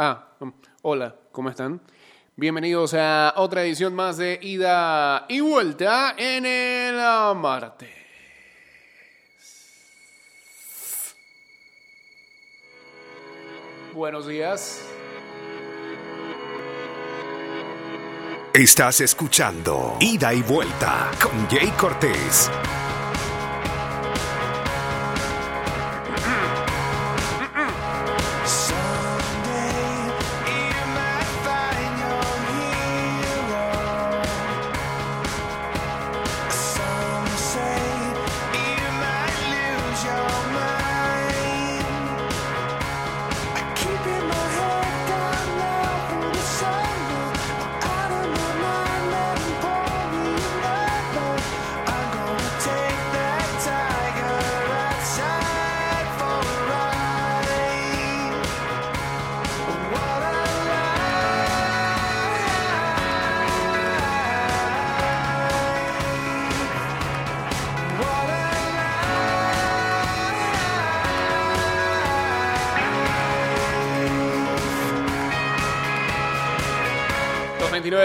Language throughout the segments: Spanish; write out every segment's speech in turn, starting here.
Ah, um, hola, ¿cómo están? Bienvenidos a otra edición más de Ida y Vuelta en el martes. Buenos días. Estás escuchando Ida y Vuelta con Jay Cortés.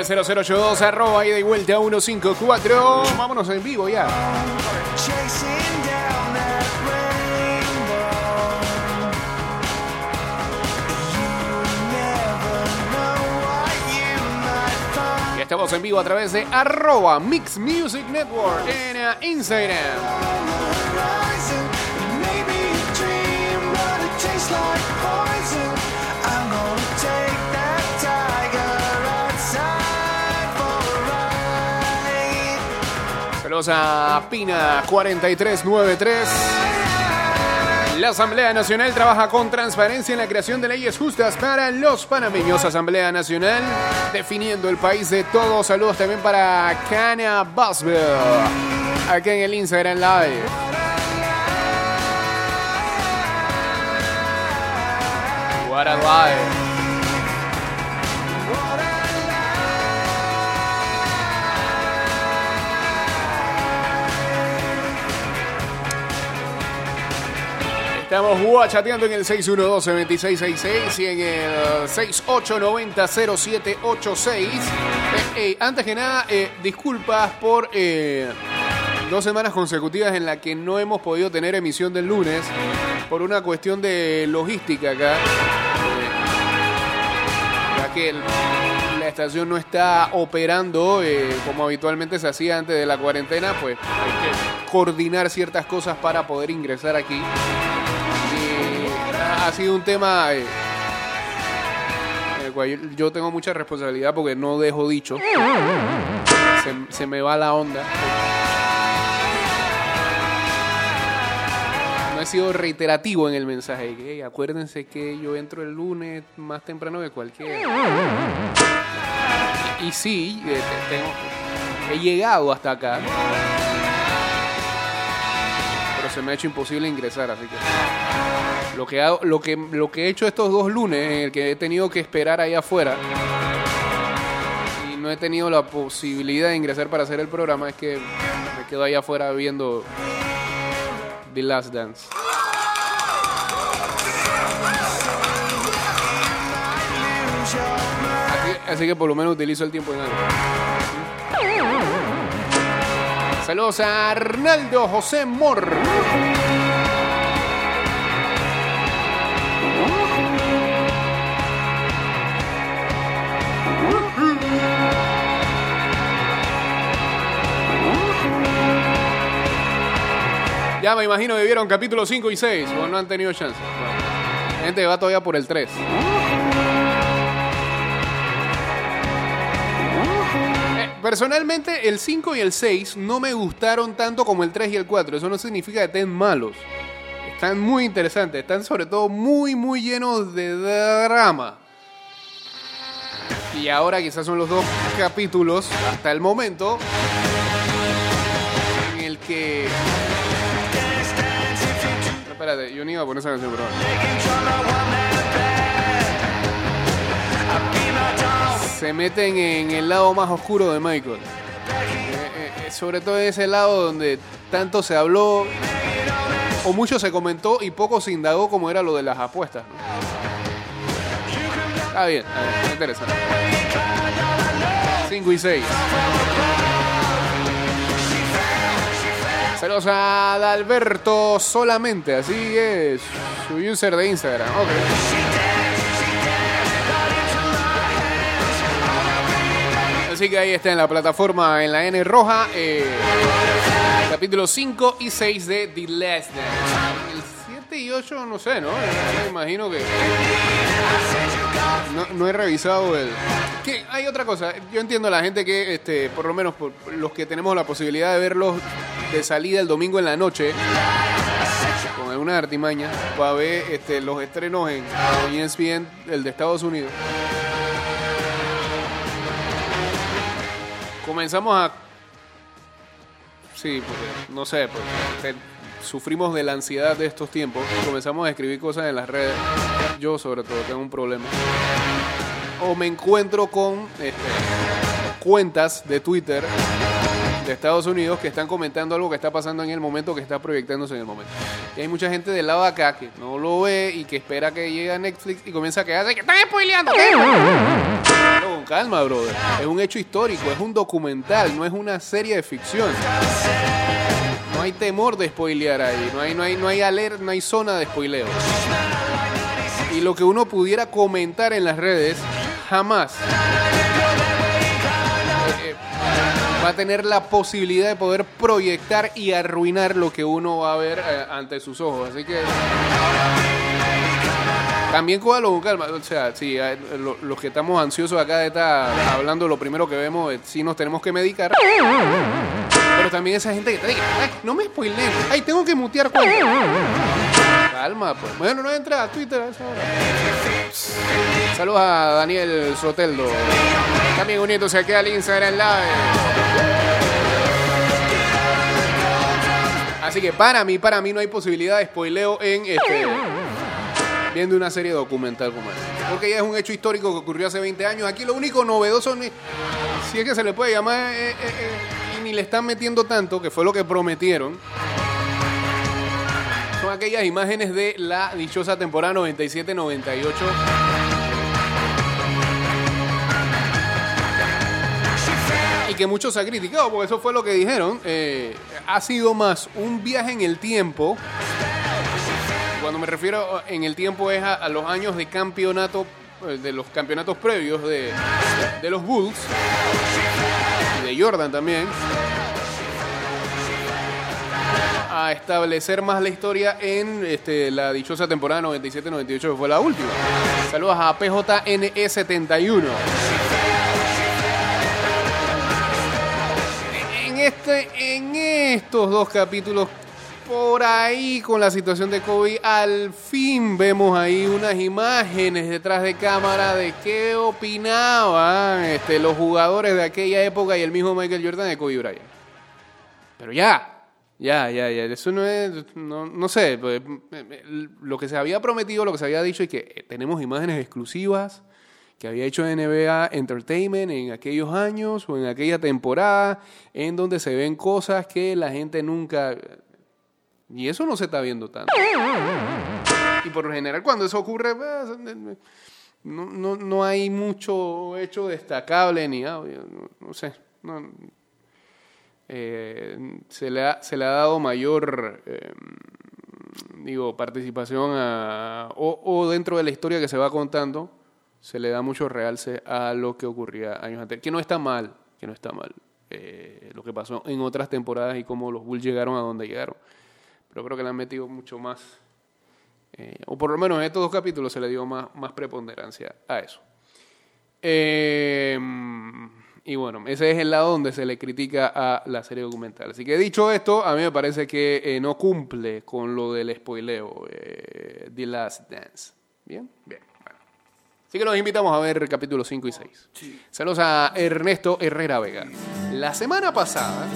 Dos arroba ida y vuelta 154. Vámonos en vivo ya. Y estamos en vivo a través de arroba Mix Music Network en eh, Instagram. Saludos a Pina 4393. La Asamblea Nacional trabaja con transparencia en la creación de leyes justas para los panameños. Asamblea Nacional definiendo el país de todos. Saludos también para Cana Busville, aquí en el Instagram Live. What a live. Estamos guachateando en el 612-2666 y en el 6890-0786. Eh, eh, antes que nada, eh, disculpas por dos semanas consecutivas en las que no hemos podido tener emisión del lunes por una cuestión de logística acá. ya que la estación no está operando como habitualmente se hacía antes de la cuarentena, pues hay que coordinar ciertas cosas para poder ingresar aquí ha sido un tema eh, en el cual yo tengo mucha responsabilidad porque no dejo dicho. Se, me va la onda. No he sido reiterativo en el mensaje. acuérdense que yo entro el lunes más temprano que cualquiera. Y, sí, eh, he llegado hasta acá se me ha hecho imposible ingresar, así que lo que, lo que, lo que he hecho estos dos lunes, en el que he tenido que esperar ahí afuera y no he tenido la posibilidad de ingresar para hacer el programa, es que me quedo ahí afuera viendo The Last Dance. Así, que por lo menos utilizo el tiempo en algo. Saludos a Arnaldo José Mor. Ya me imagino que vieron capítulo 5 y 6, o no han tenido chance. Gente va todavía por el 3. Personalmente, el 5 y el 6 no me gustaron tanto como el 3 y el 4. Eso no significa que estén malos. Están muy interesantes. Están sobre todo muy, muy llenos de drama. Y ahora quizás son los dos capítulos, hasta el momento, en el que... se meten en el lado más oscuro de Michael. Eh, eh, sobre todo en ese lado donde tanto se habló o mucho se comentó y poco se indagó como era lo de las apuestas. Está bien, está bien, interesante. 5 y 6. Saludos a Adalberto solamente, así es su user de Instagram. Ok. Así que ahí está en la plataforma en la N roja. eh, capítulos 5 y 6 de The Last Dance. El 7 y 8 no sé, ¿no? Me imagino que. No, he revisado el. Que hay otra cosa. Yo entiendo a la gente que, este, por lo menos por los que tenemos la posibilidad de verlos de salida el domingo en la noche, con alguna artimaña, para ver este, los estrenos en en ESPN, el de Estados Unidos. Comenzamos a. Sí, porque, no sé, te- sufrimos de la ansiedad de estos tiempos. Comenzamos a escribir cosas en las redes. Yo, sobre todo, tengo un problema. O me encuentro con este, cuentas de Twitter de Estados Unidos que están comentando algo que está pasando en el momento, que está proyectándose en el momento. Y hay mucha gente del lado acá que no lo ve y que espera que llegue a Netflix y comienza a quedarse que están spoileando. con calma, brother. Es un hecho histórico, es un documental, no es una serie de ficción. Hay temor de spoilear ahí, no hay, no hay, no hay aler- no hay zona de spoileo. Y lo que uno pudiera comentar en las redes, jamás eh, va a tener la posibilidad de poder proyectar y arruinar lo que uno va a ver eh, ante sus ojos. Así que también cójalo con calma. O sea, eh, lo- los que estamos ansiosos acá de estar hablando, lo primero que vemos es si nos tenemos que medicar. Pero también esa gente que te diga, "Ay, no me spoileen, ay, tengo que mutear cuenta. Calma, pues. Bueno, no entra a Twitter a esa hora. Saludos a Daniel Soteldo. También uniéndose aquí al Instagram Live. Así que para mí, para mí no hay posibilidad de spoileo en este viendo una serie documental como esta. Porque ya es un hecho histórico que ocurrió hace 20 años. Aquí lo único novedoso, si es que se le puede llamar, eh, eh, eh, ni le están metiendo tanto, que fue lo que prometieron, son aquellas imágenes de la dichosa temporada 97-98. Y que muchos han criticado, porque eso fue lo que dijeron. eh, ha sido más un viaje en el tiempo. Cuando me refiero en el tiempo es a, a los años de campeonato, eh, de los campeonatos previos de, de los Bulls Jordan también. A establecer más la historia en este, la dichosa temporada 97-98, que fue la última. Saludos a PJNE71. En, este, en estos dos capítulos, por ahí con la situación de COVID, al fin vemos ahí unas imágenes detrás de cámara de qué opinaban este, los jugadores de aquella época y el mismo Michael Jordan de Kobe Bryant. Pero ya, ya, ya, ya, eso no es, no, no sé, pues, lo que se había prometido, lo que se había dicho es que eh, tenemos imágenes exclusivas que había hecho NBA Entertainment en aquellos años o en aquella temporada, en donde se ven cosas que la gente nunca... Y eso no se está viendo tanto. Y por lo general cuando eso ocurre, pues, no, no, no hay mucho hecho destacable ni audio, no, sé. eh, se, le ha, se le ha dado mayor eh, digo, participación a- o, o dentro de la historia que se va contando, se le da mucho realce a lo que ocurría años antes. Que no está mal, que no está mal. eh, lo que pasó en otras temporadas y cómo los Bulls llegaron a donde llegaron. Pero creo que le han metido mucho más, eh, o por lo menos en estos dos capítulos se le dio más, más preponderancia a eso. Eh, y bueno, ese es el lado donde se le critica a la serie documental. Así que dicho esto, a mí me parece que eh, no cumple con lo del spoileo, eh, The Last Dance. ¿Bien? Bien. Bueno. Así que los invitamos a ver capítulos 5 y 6. Saludos a Ernesto Herrera Vega. La semana pasada,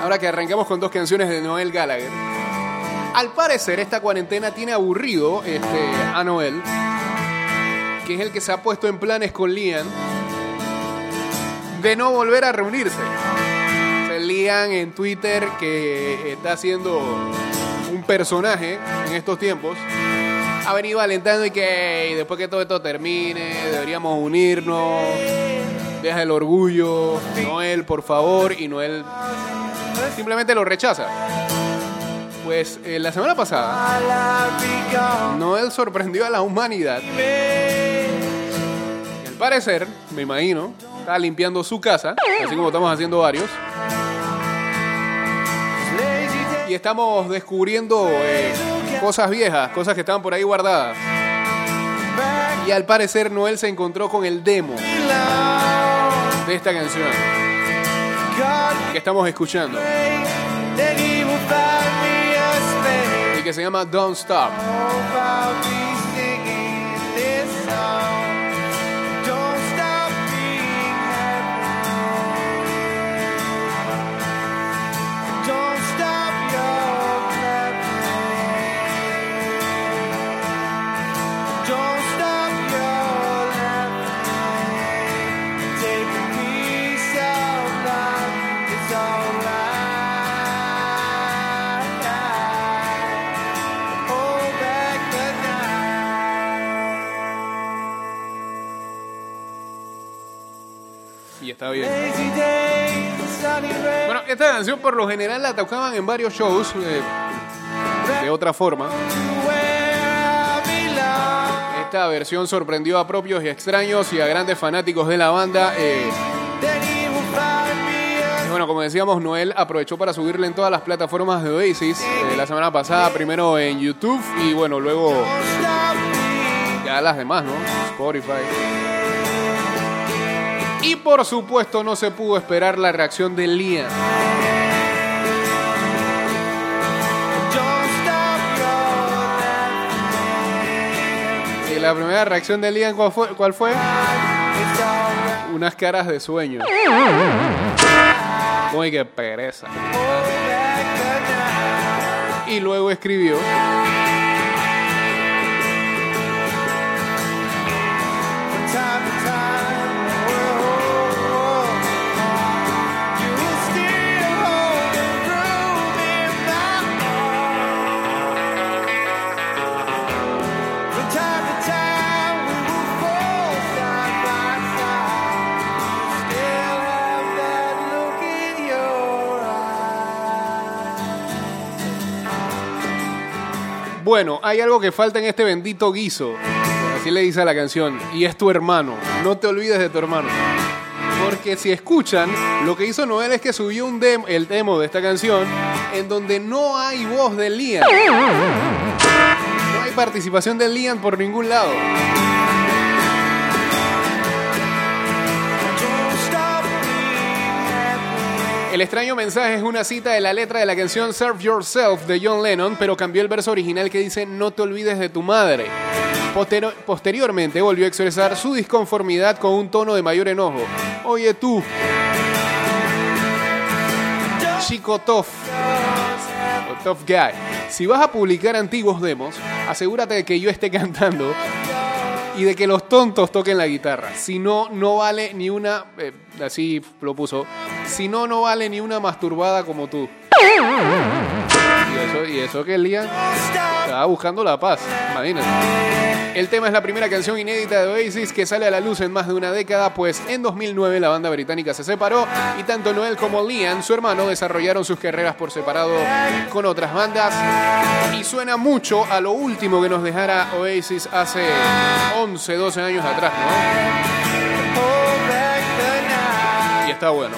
ahora que arrancamos con dos canciones de Noel Gallagher, al parecer esta cuarentena tiene aburrido este, a Noel que es el que se ha puesto en planes con Liam de no volver a reunirse. Liam en Twitter, que está haciendo un personaje en estos tiempos, ha venido alentando y que después que todo esto termine, deberíamos unirnos. Deja el orgullo, Noel, por favor, y Noel simplemente lo rechaza. Pues eh, la semana pasada, Noel sorprendió a la humanidad. Y al parecer, me imagino, estaba limpiando su casa, así como estamos haciendo varios. Y estamos descubriendo eh, cosas viejas, cosas que estaban por ahí guardadas. Y al parecer Noel se encontró con el demo de esta canción que estamos escuchando. Y que se llama Don't Stop. Está bien. Bueno, esta canción por lo general la tocaban en varios shows eh, de otra forma. Esta versión sorprendió a propios y extraños y a grandes fanáticos de la banda. eh, y bueno, como decíamos, Noel aprovechó para subirla en todas las plataformas de Oasis. eh, la semana pasada, primero en YouTube y bueno, luego ya las demás, ¿no? Spotify. Y por supuesto no se pudo esperar la reacción de Liam. Y la primera reacción de Liam, ¿cuál fue? ¿Cuál fue? Unas caras de sueño. Uy, qué pereza. Y luego escribió. Bueno, hay algo que falta en este bendito guiso. Así le dice a la canción. Y es tu hermano. No te olvides de tu hermano. Porque si escuchan, lo que hizo Noel es que subió un el demo de esta canción en donde no hay voz de Liam. No hay participación de Liam por ningún lado. El extraño mensaje es una cita de la letra de la canción Serve Yourself de John Lennon, pero cambió el verso original que dice No te olvides de tu madre. Posteriormente volvió a expresar su disconformidad con un tono de mayor enojo. Oye tú, chico tough, o tough guy, si vas a publicar antiguos demos, asegúrate de que yo esté cantando y de que los tontos toquen la guitarra. Si no, no vale ni una, eh, así lo puso, si no, no vale ni una masturbada como tú. Y eso, que Liam estaba buscando la paz, imagínate. El tema es la primera canción inédita de Oasis que sale a la luz en más de una década, pues en 2009 la banda británica se separó y tanto Noel como Liam, su hermano, desarrollaron sus carreras por separado con otras bandas. Y suena mucho a lo último que nos dejara Oasis hace 11, 12 años atrás, ¿no? Y está bueno.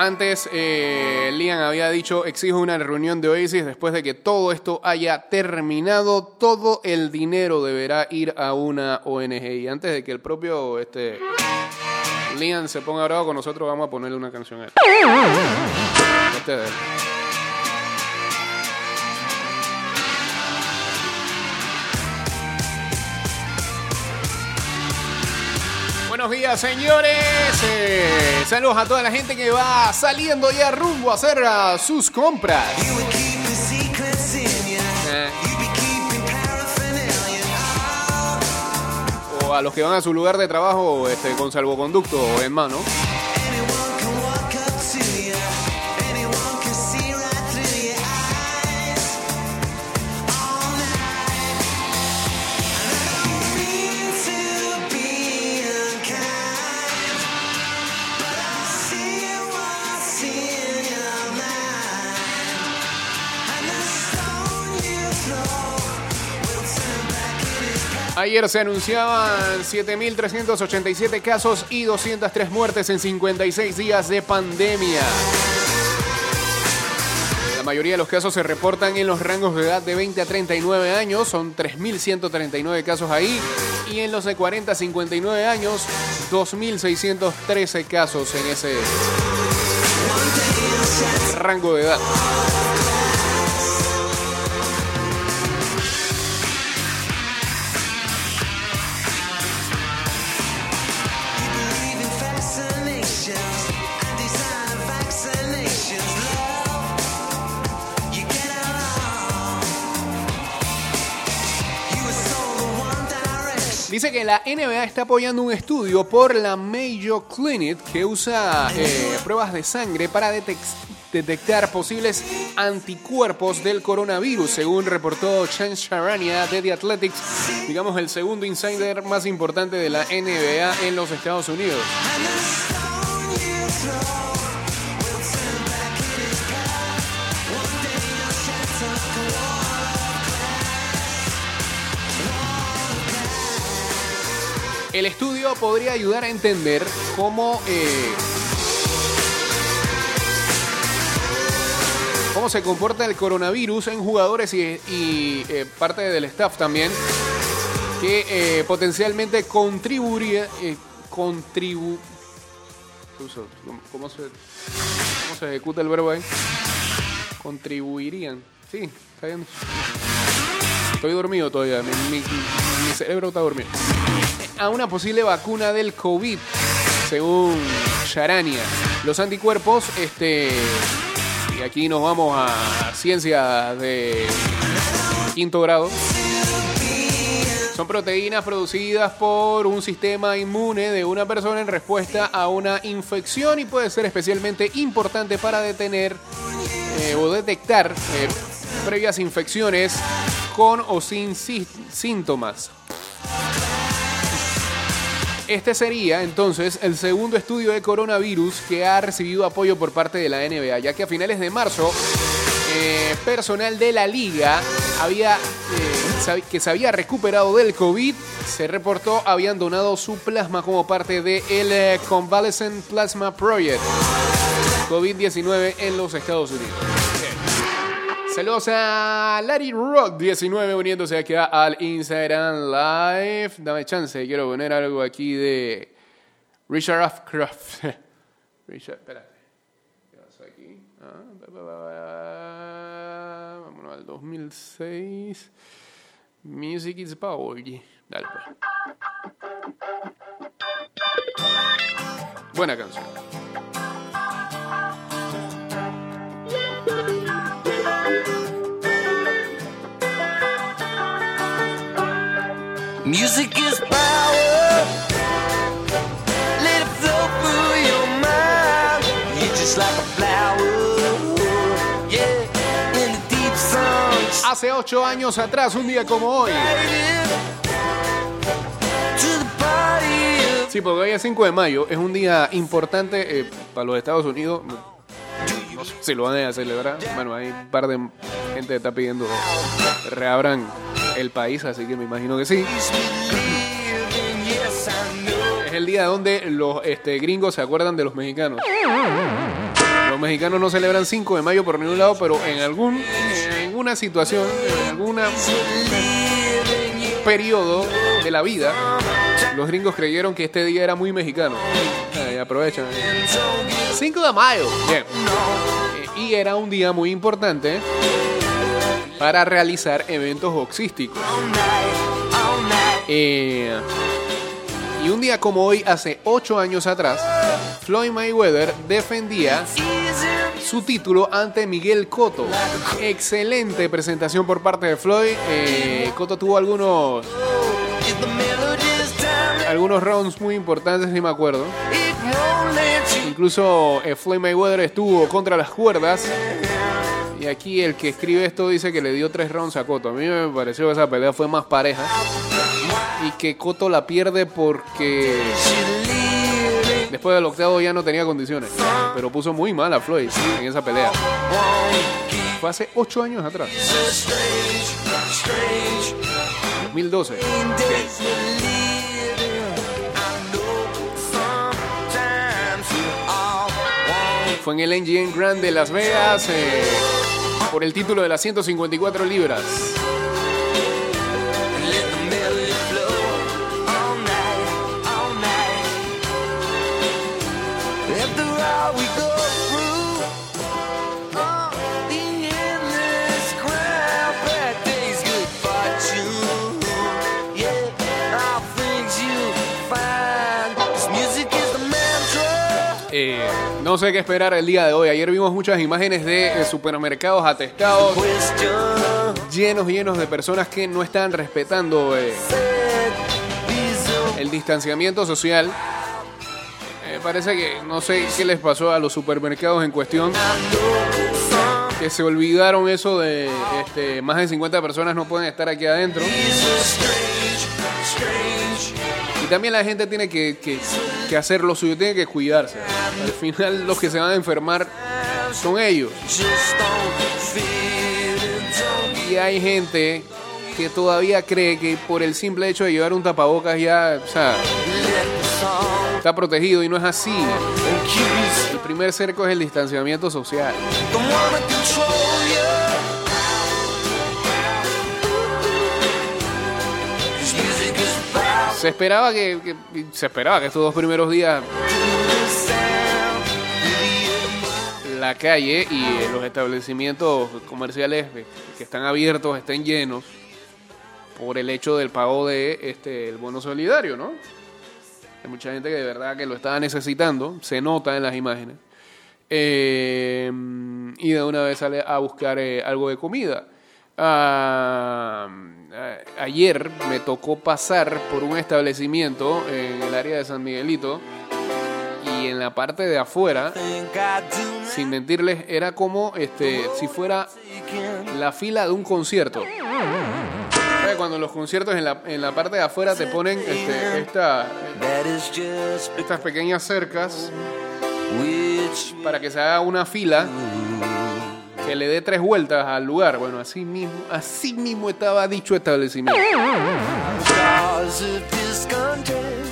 Antes, eh, Liam había dicho, exijo una reunión de Oasis después de que todo esto haya terminado. Todo el dinero deberá ir a una ONG. Y antes de que el propio este, Liam se ponga bravo con nosotros, vamos a ponerle una canción a él. Este. Buenos días, señores. Eh, saludos a toda la gente que va saliendo ya rumbo a hacer ah, sus compras. Eh. O a los que van a su lugar de trabajo este, con salvoconducto en mano. Ayer se anunciaban 7.387 casos y 203 muertes en 56 días de pandemia. La mayoría de los casos se reportan en los rangos de edad de 20 a 39 años, son 3.139 casos ahí, y en los de 40 a 59 años, 2.613 casos en ese rango de edad. Dice que la NBA está apoyando un estudio por la Mayo Clinic que usa eh, pruebas de sangre para detectar posibles anticuerpos del coronavirus, según reportó Chan Sharania de The Athletics, digamos el segundo insider más importante de la NBA en los Estados Unidos. El estudio podría ayudar a entender cómo, eh, cómo se comporta el coronavirus en jugadores y, eh, parte del staff también, que eh, potencialmente contribuiría, contribu ¿cómo se, ¿cómo se ejecuta el verbo ahí? Contribuirían. Sí, está bien. Estoy dormido todavía, mi cerebro está dormido a una posible vacuna del COVID, según Sharania. Los anticuerpos, este, y aquí nos vamos a ciencia de quinto grado, son proteínas producidas por un sistema inmune de una persona en respuesta a una infección y puede ser especialmente importante para detener eh, o detectar eh, previas infecciones con o sin síntomas. Este sería entonces el segundo estudio de coronavirus que ha recibido apoyo por parte de la NBA, ya que a finales de marzo eh, personal de la liga había, eh, que se había recuperado del COVID se reportó habían donado su plasma como parte del el eh, Convalescent Plasma Project COVID-19 en los Estados Unidos. Saludos a Larry Rock 19 uniéndose aquí al Instagram Live. Dame chance, quiero poner algo aquí de Richard Afcroft. Richard, espérate. ¿Qué pasó aquí? Ah, vámonos al 2006. Music is power. Dale, pues. Buena canción. Music is power. Let it flow through your mind. You're just like a flower. Yeah, in the deep sun. Hace ocho años atrás, un día como hoy. Sí, porque hoy es 5 de mayo, es un día importante eh, para los Estados Unidos. Si lo van a celebrar. Bueno, hay un par de gente que está pidiendo que reabran el país, así que me imagino que sí. Es el día donde los este, gringos se acuerdan de los mexicanos. Los mexicanos no celebran 5 de mayo por ningún lado, pero en algún en alguna situación, en algún periodo de la vida, los gringos creyeron que este día era muy mexicano. Aprovechan. 5 de mayo. Bien. Y era un día muy importante para realizar eventos boxísticos. Eh, y un día como hoy, hace 8 años atrás, Floyd Mayweather defendía su título ante Miguel Cotto. Excelente presentación por parte de Floyd. Eh, Cotto tuvo algunos algunos rounds muy importantes, si me acuerdo. Incluso eh, Floyd Mayweather estuvo contra las cuerdas y aquí el que escribe esto dice que le dio tres rounds a Coto. A mí me pareció que esa pelea fue más pareja. Y que Coto la pierde porque después del octavo ya no tenía condiciones. Pero puso muy mal a Floyd en esa pelea. Fue hace ocho años atrás. 2012. Fue en el NGN Grand de Las Vegas eh, por el título de las 154 libras. No sé qué esperar el día de hoy. Ayer vimos muchas imágenes de eh, supermercados atestados, llenos, llenos de personas que no están respetando eh, el distanciamiento social. Me parece que no sé qué les pasó a los supermercados en cuestión. Que se olvidaron eso de este, más de 50 personas no pueden estar aquí adentro. Y también la gente tiene que, que, que hacer lo suyo, tiene que cuidarse. Al final los que se van a enfermar son ellos. Y hay gente que todavía cree que por el simple hecho de llevar un tapabocas ya, o sea, está protegido y no es así. El primer cerco es el distanciamiento social. Se esperaba que, que- se esperaba que estos dos primeros días la calle y eh, los establecimientos comerciales eh, que están abiertos estén llenos por el hecho del pago de este el bono solidario, ¿no? Hay mucha gente que de verdad que lo estaba necesitando, se nota en las imágenes. Eh, y de una vez sale a buscar eh, algo de comida. Ayer me tocó pasar por un establecimiento en el área de San Miguelito y en la parte de afuera, sin mentirles, era como este, si fuera la fila de un concierto. Cuando los conciertos en la, en la parte de afuera te ponen este, esta- estas pequeñas cercas para que se haga una fila que le dé tres vueltas al lugar. Bueno, así mismo, así mismo estaba dicho establecimiento.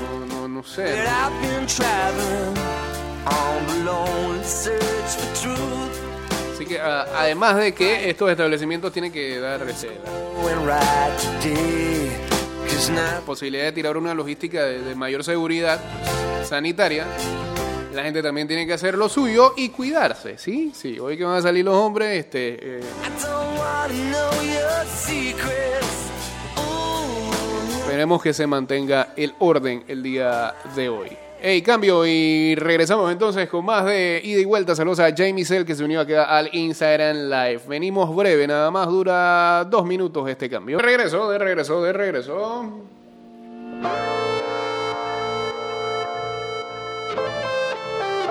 No, no, no sé. Así que además de que estos establecimientos tienen que dar este, la posibilidad de tirar una logística de mayor seguridad sanitaria, la gente también tiene que hacer lo suyo y cuidarse, ¿sí? Sí, hoy que van a salir los hombres, este, eh, esperemos que se mantenga el orden el día de hoy. Hey, cambio y regresamos entonces con más de ida y vuelta. Saludos a Jamie Cell que se unió acá al Instagram Live. Venimos breve, nada más dura dos minutos este cambio. De regreso, de regreso, de regreso.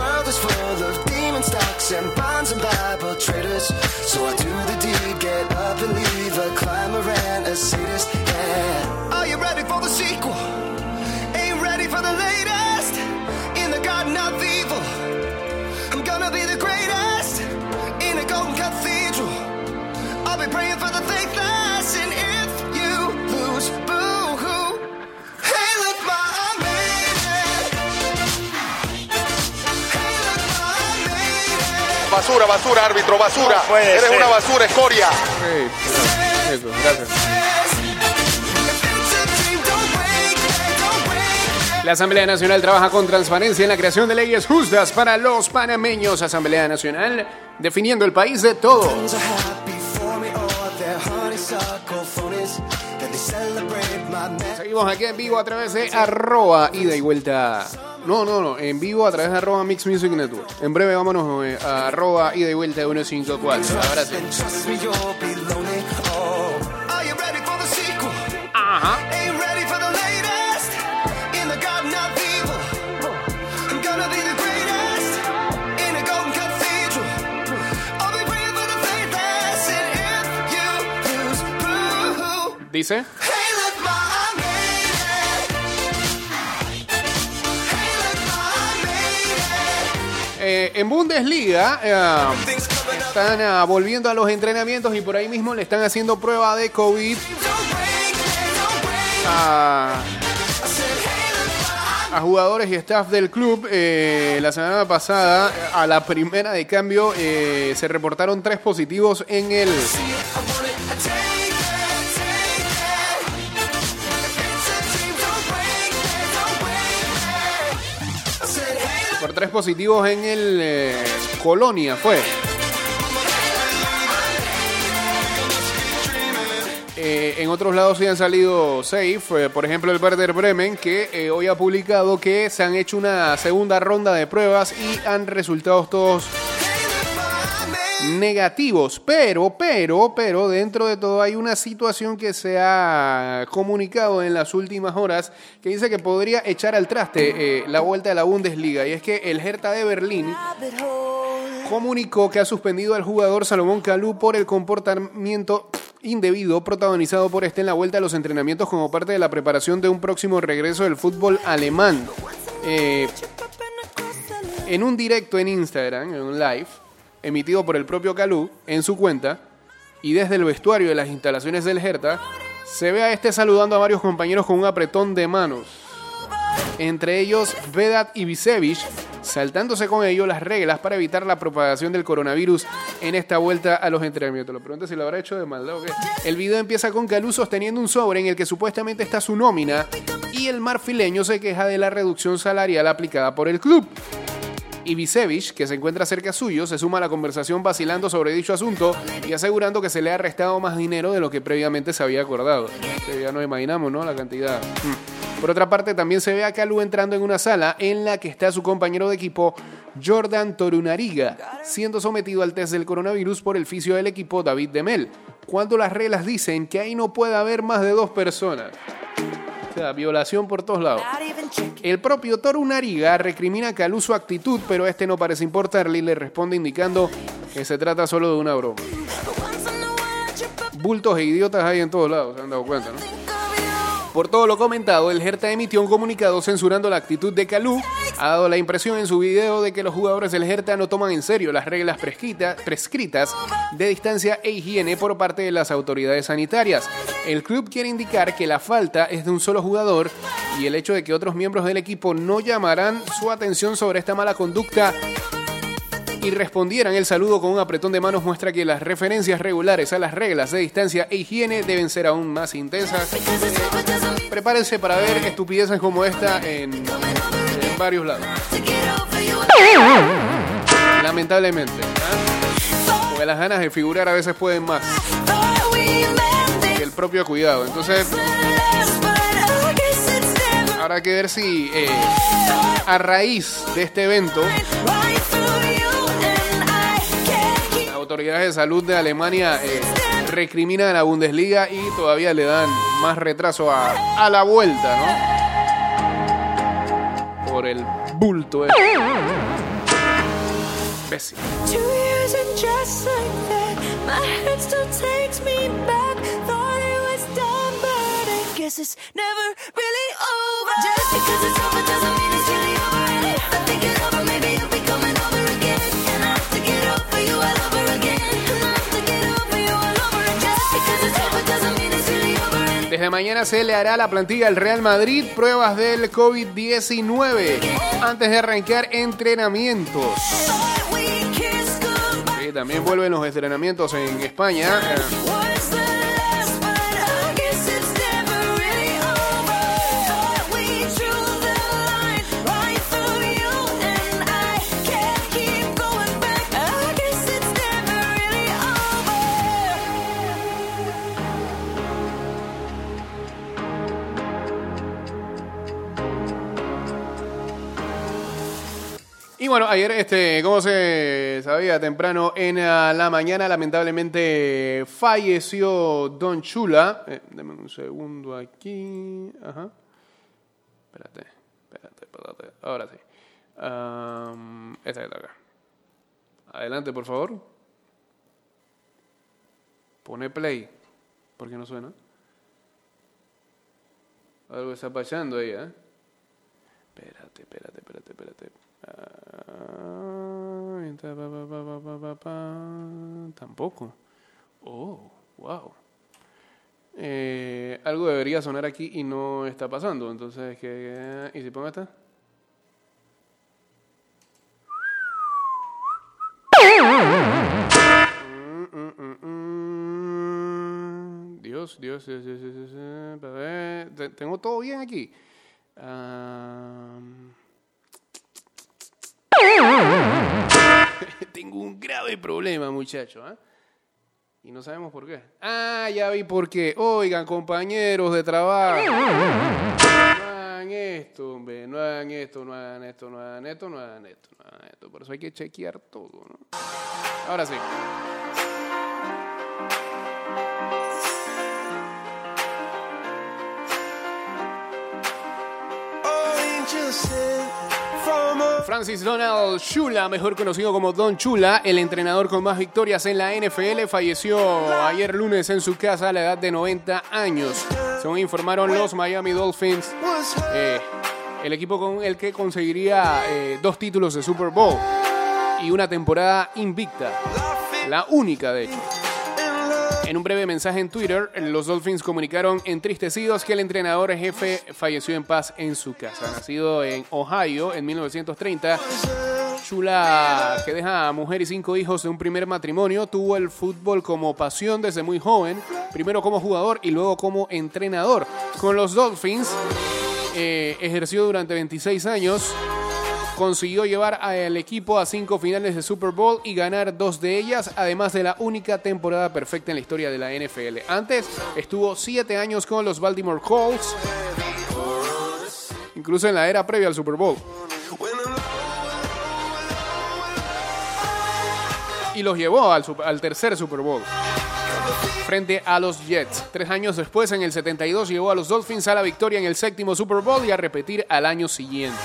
world is full of demon stocks and bonds and Bible traders So I do the deed, get up and leave a climber and a sadist, yeah Are you ready for the sequel? Basura, basura, árbitro, basura. No puede Eres ser. una basura, escoria. Eso, gracias. La Asamblea Nacional trabaja con transparencia en la creación de leyes justas para los panameños. Asamblea Nacional definiendo el país de todos. Seguimos aquí en vivo a través de arroba ida y vuelta. No, no, no. En vivo a través de arroba Mix Music Network. En breve vámonos eh, a arroba y de vuelta 154. Ahora sí. Ajá. Dice. Eh, en Bundesliga eh, están ah, volviendo a los entrenamientos y por ahí mismo le están haciendo prueba de COVID a, jugadores y staff del club. Eh, la semana pasada, a la primera de cambio, eh, se reportaron tres positivos en el, positivos en el eh, Colonia, fue. Eh, en otros lados sí han salido safe, eh, por ejemplo el Werder Bremen, que hoy ha publicado que se han hecho una segunda ronda de pruebas y han resultados todos negativos, pero, pero, pero dentro de todo hay una situación que se ha comunicado en las últimas horas que dice que podría echar al traste eh, la vuelta de la Bundesliga y es que el Hertha de Berlín comunicó que ha suspendido al jugador Salomón Kalou por el comportamiento indebido protagonizado por este en la vuelta a los entrenamientos como parte de la preparación de un próximo regreso del fútbol alemán. Eh, en un directo en Instagram, en un live, emitido por el propio Kalou en su cuenta, y desde el vestuario de las instalaciones del Hertha, se ve a este saludando a varios compañeros con un apretón de manos. Entre ellos, Vedat Ibisevic, saltándose con ello las reglas para evitar la propagación del coronavirus en esta vuelta a los entrenamientos. Lo pregunto si lo habrá hecho de maldad. El video empieza con Kalou sosteniendo un sobre en el que supuestamente está su nómina y el marfileño se queja de la reducción salarial aplicada por el club. Ibisevic, que se encuentra cerca suyo, se suma a la conversación vacilando sobre dicho asunto y asegurando que se le ha restado más dinero de lo que previamente se había acordado. Ya nos imaginamos, ¿no? La cantidad. Mm. Por otra parte, también se ve a Calú entrando en una sala en la que está su compañero de equipo, Jordan Torunariga, siendo sometido al test del coronavirus por el fisio del equipo, David Demel, cuando las reglas dicen que ahí no puede haber más de dos personas. O sea, violación por todos lados. El propio Toru Nariga recrimina a Calú su actitud, pero este no parece importarle y le responde indicando que se trata solo de una broma. Bultos e idiotas hay en todos lados, se han dado cuenta, ¿no? Por todo lo comentado, el Hertha emitió un comunicado censurando la actitud de Calú. Ha dado la impresión en su video de que los jugadores del Hertha no toman en serio las reglas prescrita- prescritas de distancia e higiene por parte de las autoridades sanitarias. El club quiere indicar que la falta es de un solo jugador y el hecho de que otros miembros del equipo no llamarán su atención sobre esta mala conducta y respondieran el saludo con un apretón de manos muestra que las referencias regulares a las reglas de distancia e higiene deben ser aún más intensas. Prepárense para ver estupideces como esta en, varios lados. Lamentablemente. ¿ah? Porque las ganas de figurar a veces pueden más que el propio cuidado. Entonces habrá que ver si eh, a raíz de este evento autoridades de salud de Alemania eh, recriminan a la Bundesliga y todavía le dan más retraso a, a la vuelta, ¿no? Por el bulto. it's really Desde mañana se le hará a la plantilla del Real Madrid pruebas del COVID-19 antes de arrancar entrenamientos. también vuelven los entrenamientos en España. Bueno, ayer, este, como se sabía temprano en ah, la mañana, lamentablemente falleció Don Chula. Eh, un segundo aquí. Ajá. Espérate, espérate, espérate. Ahora sí. Am, esta está acá. Adelante, por favor. Pone play. ¿Por qué no suena? Algo está pasando ahí, ¿eh? Espérate, espérate, espérate, espérate. Ah. Tampoco. Oh, wow. Eh, algo debería sonar aquí y no está pasando. Entonces, ¿qué? ¿y si pongo esta? Mm, mm, mm, mm. Dios, Dios, Dios, Dios, Dios, Dios, eh, tengo todo bien aquí. Ah, tengo un grave problema, muchacho. ¿ah? Y no sabemos por qué. Ah, ya vi por qué. Oigan, compañeros de trabajo. No hagan esto, hombre. No hagan esto, no hagan esto, no hagan esto, no hagan esto, no hagan esto. Por eso hay que chequear todo, ¿no? Ahora sí. Francis Donald Chula, mejor conocido como Don Chula, el entrenador con más victorias en la NFL, falleció ayer lunes en su casa a la edad de 90 años. Según informaron los Miami Dolphins, eh, el equipo con el que conseguiría eh, dos títulos de Super Bowl y una temporada invicta, la única de hecho. En un breve mensaje en Twitter, los Dolphins comunicaron entristecidos que el entrenador jefe falleció en paz en su casa. Nacido en Ohio en 1930, Chula, que deja a mujer y cinco hijos de un primer matrimonio, tuvo el fútbol como pasión desde muy joven, primero como jugador y luego como entrenador. Con los Dolphins eh, ejerció durante 26 años consiguió llevar al equipo a cinco finales de Super Bowl y ganar dos de ellas, además de la única temporada perfecta en la historia de la NFL. Antes estuvo siete años con los Baltimore Colts, incluso en la era previa al Super Bowl. Y los llevó al, tercer Super Bowl frente a los Jets. Tres años después, en el 72, llevó a los Dolphins a la victoria en el séptimo Super Bowl y a repetir al año siguiente.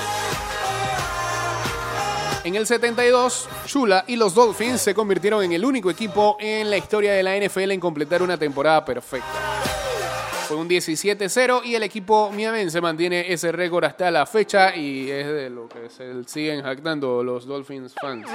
En el 72, Chula y los Dolphins se convirtieron en el único equipo en la historia de la NFL en completar una temporada perfecta. Fue un 17-0 y el equipo miamense mantiene ese récord hasta la fecha y es de lo que se siguen jactando los Dolphins fans.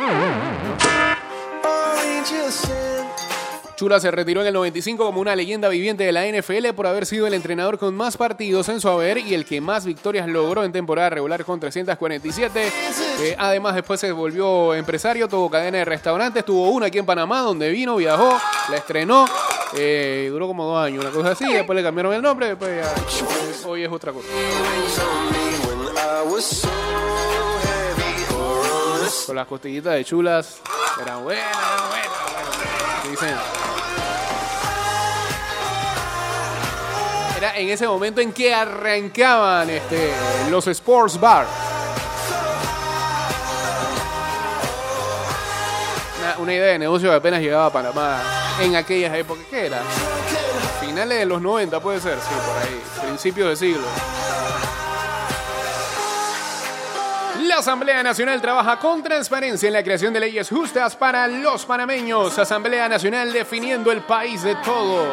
Chula se retiró en el 95 como una leyenda viviente de la NFL por haber sido el entrenador con más partidos en su haber y el que más victorias logró en temporada regular con 347. Eh, además, después se volvió empresario, tuvo cadena de restaurantes, tuvo una aquí en Panamá donde vino, viajó, la estrenó, eh, duró como dos años, una cosa así, después le cambiaron el nombre, después ya, eh, hoy es otra cosa. Con las costillitas de chulas, eran buenas, buenas. buenas. Dicen. Era en ese momento en que arrancaban este, los sports bar. Una, una idea de negocio que apenas llegaba a Panamá en aquellas épocas. ¿Qué era? Finales de los 90 puede ser, sí, por ahí. Principios de siglo. La Asamblea Nacional trabaja con transparencia en la creación de leyes justas para los panameños. Asamblea Nacional definiendo el país de todos.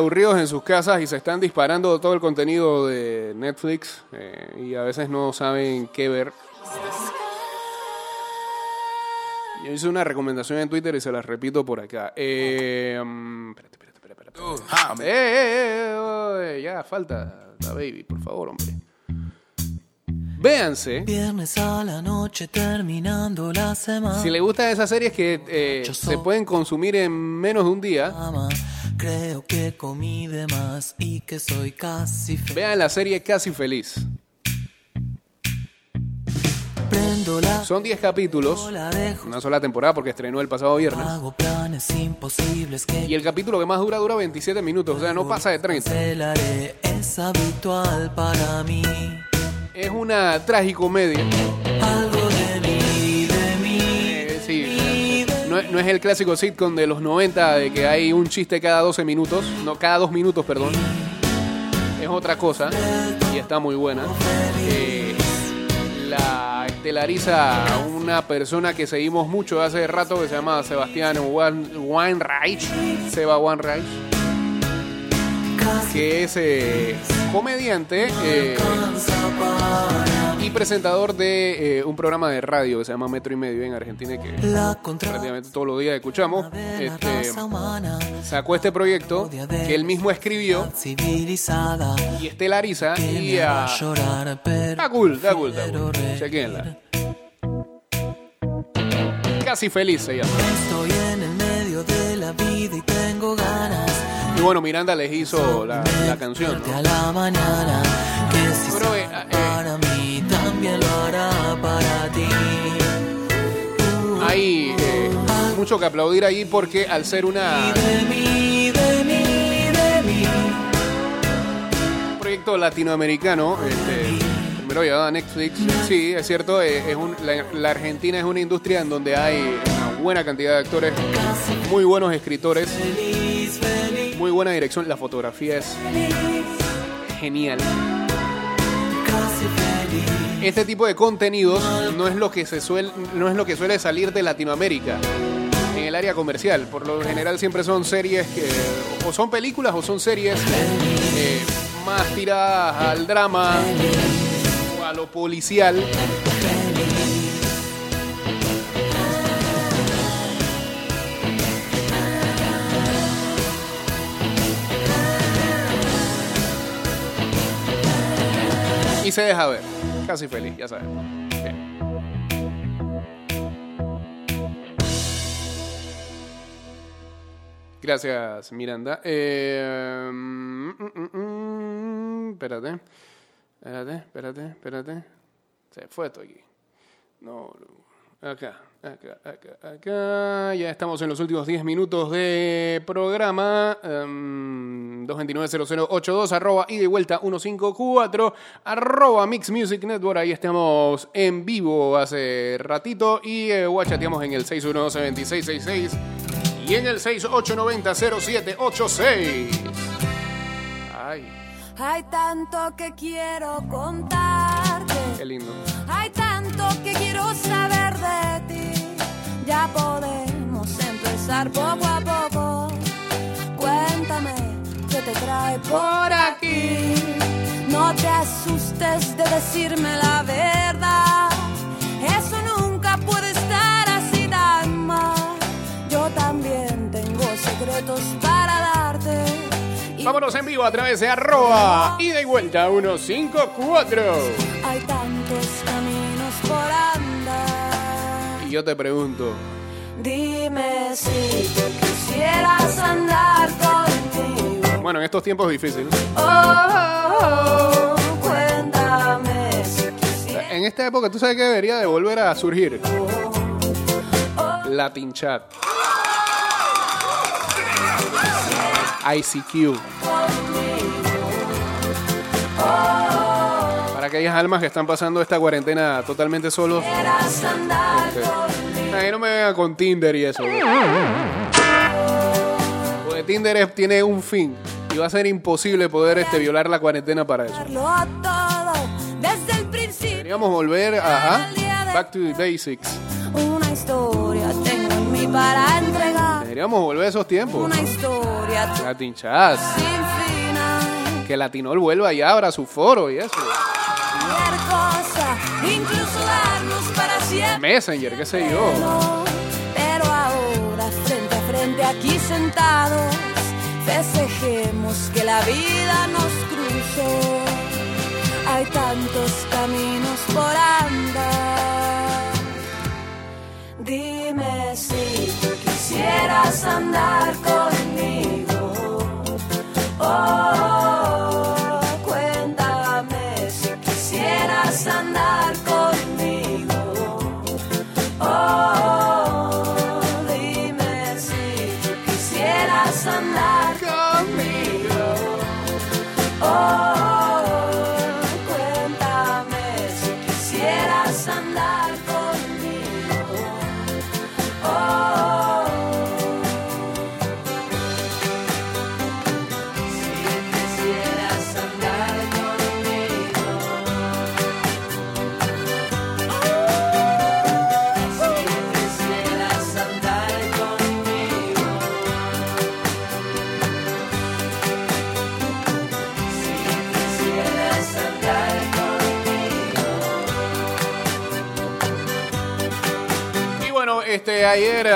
Aburridos en sus casas y se están disparando todo el contenido de Netflix eh, y a veces no saben qué ver. Yo hice una recomendación en Twitter y se las repito por acá. Eh, espérate, espérate, espérate, espérate. Eh, eh, eh, ya, falta la baby, por favor, hombre. Véanse. Viernes a la noche terminando la semana. Si le gustan esas series que eh, se pueden consumir en menos de un día, Creo que comí de más y que soy casi feliz. vean la serie Casi Feliz. Son 10 capítulos, una sola temporada porque estrenó el pasado viernes. Y el capítulo que más dura dura 27 minutos, o sea, no pasa de 30. cancelaré. Es habitual para mí. Es una tragicomedia. Algo no es el clásico sitcom de los 90 de que hay un chiste cada 12 minutos, no, cada 2 minutos, perdón. Es otra cosa y está muy buena. Eh, la estelariza una persona que seguimos mucho hace rato que se llama Sebastián Weinreich, Seba Weinreich, que es eh, comediante eh, y presentador de eh, un programa de radio que se llama Metro y Medio en Argentina que prácticamente todos los días escuchamos. Este, sacó este proyecto que él mismo escribió y estelariza y pero está cool, está cool, está cool. Chequenla. Casi feliz se llama. Estoy en el medio de la vida y tengo ganas Y bueno, Miranda les hizo la, la canción, a Pero, eh, eh, también lo hará para ti. Hay eh, mucho que aplaudir ahí porque al ser una proyecto latinoamericano, este, primero llegado a Netflix, sí, es cierto, eh, es un- la, la Argentina es una industria en donde hay una buena cantidad de actores, muy buenos escritores, muy buena dirección, la fotografía es genial. Este tipo de contenidos no es lo que se suele, no es lo que suele salir de Latinoamérica en el área comercial. Por lo general siempre son series que o son películas o son series eh, más tiradas al drama o a lo policial. Y se deja ver. Casi feliz, ya sabes. Gracias, Miranda. Eh, mm, mm, mm, espérate. Espérate, espérate, espérate. Se fue esto aquí. No. Acá, acá, acá, acá. Ya estamos en los últimos 10 minutos de programa. Um, 229-0082, arroba y vuelta 154, arroba Mix Music Network. Ahí estamos en vivo hace ratito y eh, guachateamos en el 612-2666 y en el 6890-0786. Ay, Hay tanto que quiero contarte. qué lindo. Hay tanto que quiero saber de ti. Ya podemos empezar poco a poco. Cuéntame qué te trae por aquí. No te asustes de decirme la verdad. Eso nunca puede estar así tan mal. Yo también tengo secretos para darte. Vámonos en vivo a través de arroba ida y vuelta 154. Y yo te pregunto, Dime si tú quisieras andar contigo. bueno, en estos tiempos difíciles. Oh, oh, oh, cuéntame si quisieras. En esta época, ¿tú sabes que debería de volver a surgir? Latin Chat. ICQ. Aquellas almas que están pasando esta cuarentena totalmente solos. Andar este, Ahí no me vengan con Tinder y eso. Porque Tinder es- tiene un fin. Y va a ser imposible poder este, violar la cuarentena para eso. Deberíamos volver a Back to the Basics. Una historia tengo en mí para entregar. Deberíamos volver a esos tiempos. Una historia Latin. Que Latinol vuelva y abra su foro y eso. Messenger, qué sé yo. Pero ahora, frente a frente, aquí sentados, festejemos que la vida nos cruzó. Hay tantos caminos por andar. Dime si tú quisieras andar conmigo. Ayer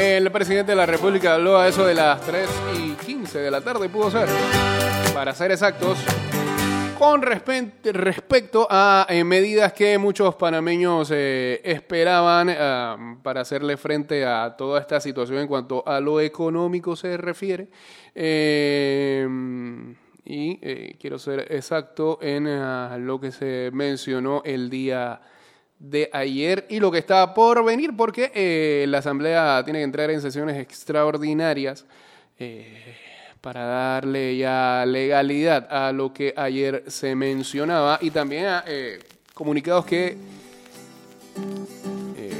el presidente de la República habló a eso de las 3 y 15 de la tarde, pudo ser, para ser exactos, con respe- respecto a eh, medidas que muchos panameños eh, esperaban ah, para hacerle frente a toda esta situación en cuanto a lo económico se refiere. Eh, y eh, quiero ser exacto en lo que se mencionó el día de ayer y lo que está por venir, porque eh, la Asamblea tiene que entrar en sesiones extraordinarias eh, para darle ya legalidad a lo que ayer se mencionaba y también a eh, comunicados que eh,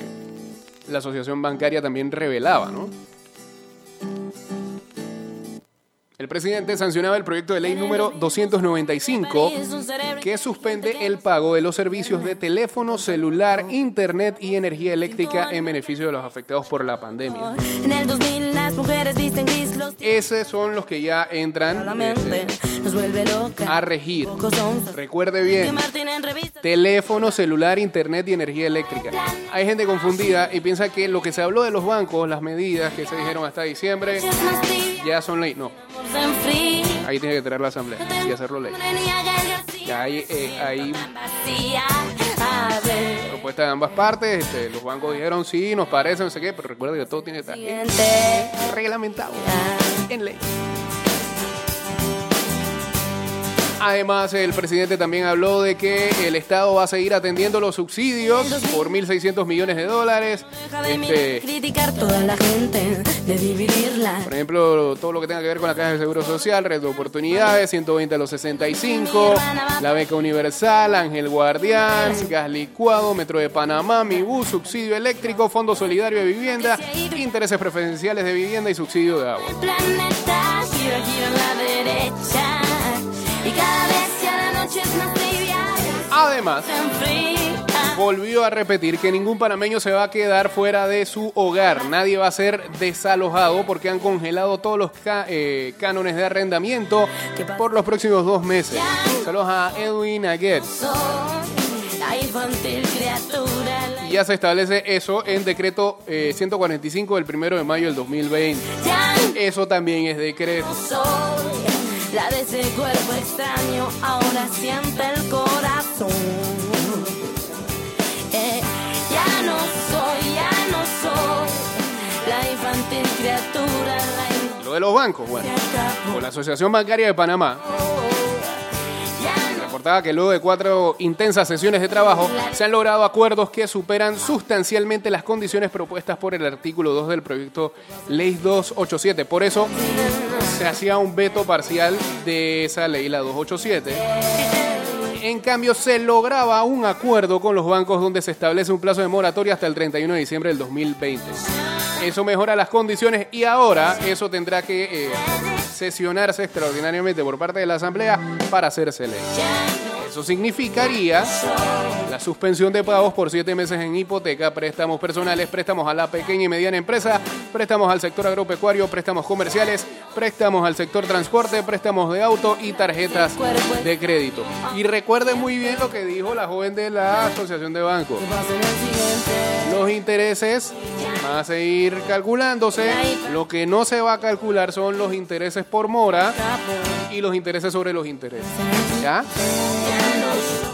la Asociación Bancaria también revelaba, ¿no? El presidente sancionaba el proyecto de ley número 295 que suspende el pago de los servicios de teléfono, celular, internet y energía eléctrica en beneficio de los afectados por la pandemia. En el 2000 las mujeres visten gris, los Esos son los que ya entran loca. a regir. Recuerde bien, teléfono, celular, internet y energía eléctrica. Hay gente confundida y piensa que lo que se habló de los bancos, las medidas que se dijeron hasta diciembre, ya son ley. No. Ahí tiene que tener la asamblea y hacerlo ley. Hay, eh, hay propuestas de ambas partes. este, los bancos dijeron sí, nos parece, no sé qué, pero recuerda que todo tiene que estar reglamentado en ley. Además, el presidente también habló de que el Estado va a seguir atendiendo los subsidios por 1.600 millones de dólares. Este, criticar toda la gente, de dividirla. por ejemplo, todo lo que tenga que ver con la caja de seguro social, red de oportunidades, 120 a los 65, la beca universal, Ángel Guardián, gas licuado, Metro de Panamá, Mi Bus, subsidio eléctrico, Fondo Solidario de Vivienda, intereses preferenciales de vivienda y subsidio de agua. El planeta gira, gira en la derecha. Además, volvió a repetir que ningún panameño se va a quedar fuera de su hogar. Nadie va a ser desalojado porque han congelado todos los eh, cánones de arrendamiento por los próximos dos meses. Saludos a Edwin Aguet. Y ya se establece eso en decreto eh, 145 del primero de mayo del 2020. Ya Eso también es decreto. La de ese cuerpo extraño. Ahora siente el corazón. Eh, ya no soy, ya no soy la infantil criatura. La Lo de los bancos, bueno. Con la Asociación Bancaria de Panamá reportaba que luego de cuatro intensas sesiones de trabajo se han logrado acuerdos que superan sustancialmente las condiciones propuestas por el artículo 2 del proyecto Ley 287. Por eso se hacía un veto parcial de esa ley, la 287. En cambio, se lograba un acuerdo con los bancos donde se establece un plazo de moratoria hasta el 31 de diciembre del 2020. Eso mejora las condiciones y ahora eso tendrá que eh, sesionarse extraordinariamente por parte de la Asamblea para hacerse ley. Eso significaría la suspensión de pagos por siete meses en hipoteca, préstamos personales, préstamos a la pequeña y mediana empresa, préstamos al sector agropecuario, préstamos comerciales, préstamos al sector transporte, préstamos de auto y tarjetas de crédito. Y recuerde muy bien lo que dijo la joven de la Asociación de Bancos. Los intereses van a seguir calculándose. Lo que no se va a calcular son los intereses por mora y los intereses sobre los intereses. ¿Ya?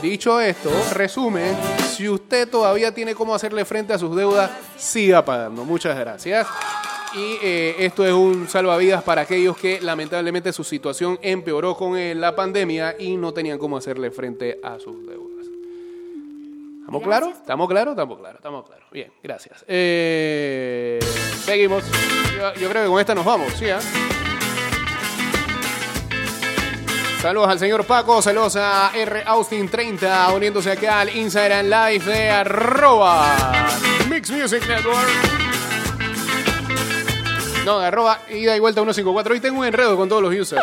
Dicho esto, resumen, si usted todavía tiene cómo hacerle frente a sus deudas, siga pagando. Muchas gracias. Y eh, esto es un salvavidas para aquellos que lamentablemente su situación empeoró con eh, la pandemia y no tenían cómo hacerle frente a sus deudas. ¿Estamos claros? ¿Estamos claros? Estamos claros, estamos claros. Bien, gracias. Eh, seguimos. Yo, yo creo que con esta nos vamos, ¿sí? ah? Saludos al señor Paco, saludos a R. Austin 30, uniéndose acá al Instagram Live de arroba Mix Music Network. No, de arroba ida y vuelta 154. Hoy tengo un enredo con todos los users.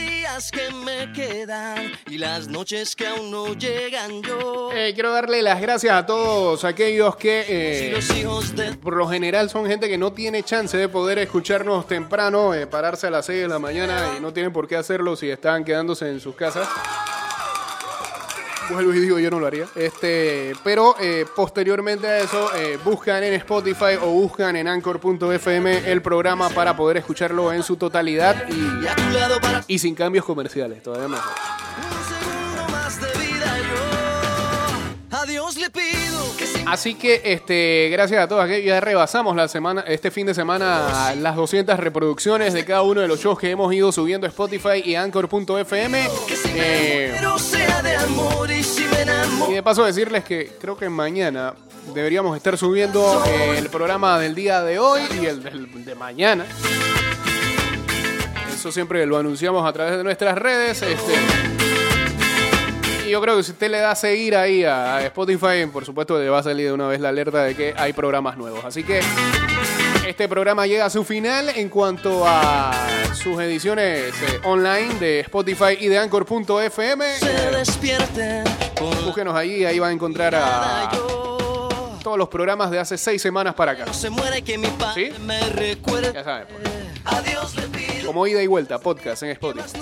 que me quedan y las noches que aún no llegan. Yo Eh, quiero darle las gracias a todos aquellos que eh, por lo general son gente que no tiene chance de poder escucharnos temprano, eh, pararse a las 6 de la mañana y no tienen por qué hacerlo si están quedándose en sus casas. Yo no lo haría. Este, pero eh, posteriormente a eso, eh, buscan en Spotify o buscan en anchor.fm el programa para poder escucharlo en su totalidad y, y sin cambios comerciales, todavía mejor. Así que este, gracias a todos aquellos, ya rebasamos la semana, este fin de semana las 200 reproducciones de cada uno de los shows que hemos ido subiendo a Spotify y Anchor.fm. Eh, y de paso decirles que creo que mañana deberíamos estar subiendo el programa del día de hoy y el del- de mañana. Eso siempre lo anunciamos a través de nuestras redes. Este, yo creo que si usted le da a seguir ahí a, Spotify, por supuesto le va a salir de una vez la alerta de que hay programas nuevos. Así que este programa llega a su final en cuanto a sus ediciones eh, online de Spotify y de Anchor.fm. Búsquenos ahí, ahí va a encontrar a todos los programas de hace seis semanas para acá. se muera y que mi ¿Sí? me recuerde Ya saben, pues. como ida y vuelta, podcast en Spotify.